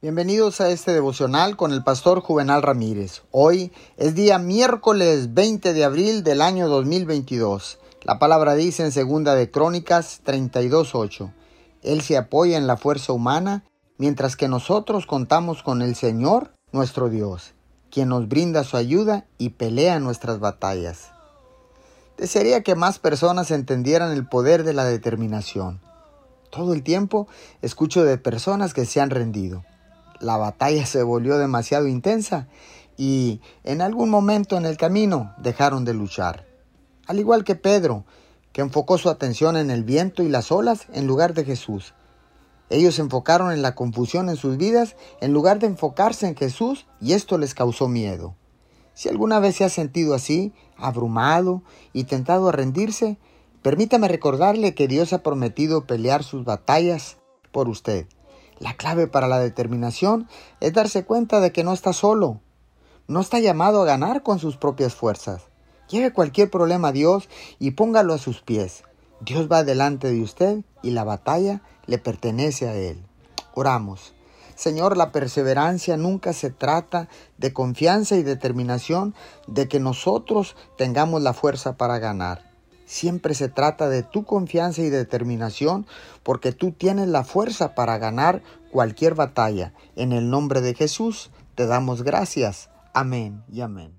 Bienvenidos a este devocional con el pastor Juvenal Ramírez. Hoy es día miércoles 20 de abril del año 2022. La palabra dice en segunda de Crónicas 32:8. Él se apoya en la fuerza humana, mientras que nosotros contamos con el Señor, nuestro Dios, quien nos brinda su ayuda y pelea nuestras batallas. Desearía que más personas entendieran el poder de la determinación. Todo el tiempo escucho de personas que se han rendido la batalla se volvió demasiado intensa y en algún momento en el camino dejaron de luchar. Al igual que Pedro, que enfocó su atención en el viento y las olas en lugar de Jesús. Ellos se enfocaron en la confusión en sus vidas en lugar de enfocarse en Jesús y esto les causó miedo. Si alguna vez se ha sentido así, abrumado y tentado a rendirse, permítame recordarle que Dios ha prometido pelear sus batallas por usted. La clave para la determinación es darse cuenta de que no está solo. No está llamado a ganar con sus propias fuerzas. Lleve cualquier problema a Dios y póngalo a sus pies. Dios va delante de usted y la batalla le pertenece a Él. Oramos. Señor, la perseverancia nunca se trata de confianza y determinación de que nosotros tengamos la fuerza para ganar. Siempre se trata de tu confianza y determinación porque tú tienes la fuerza para ganar cualquier batalla. En el nombre de Jesús te damos gracias. Amén y amén.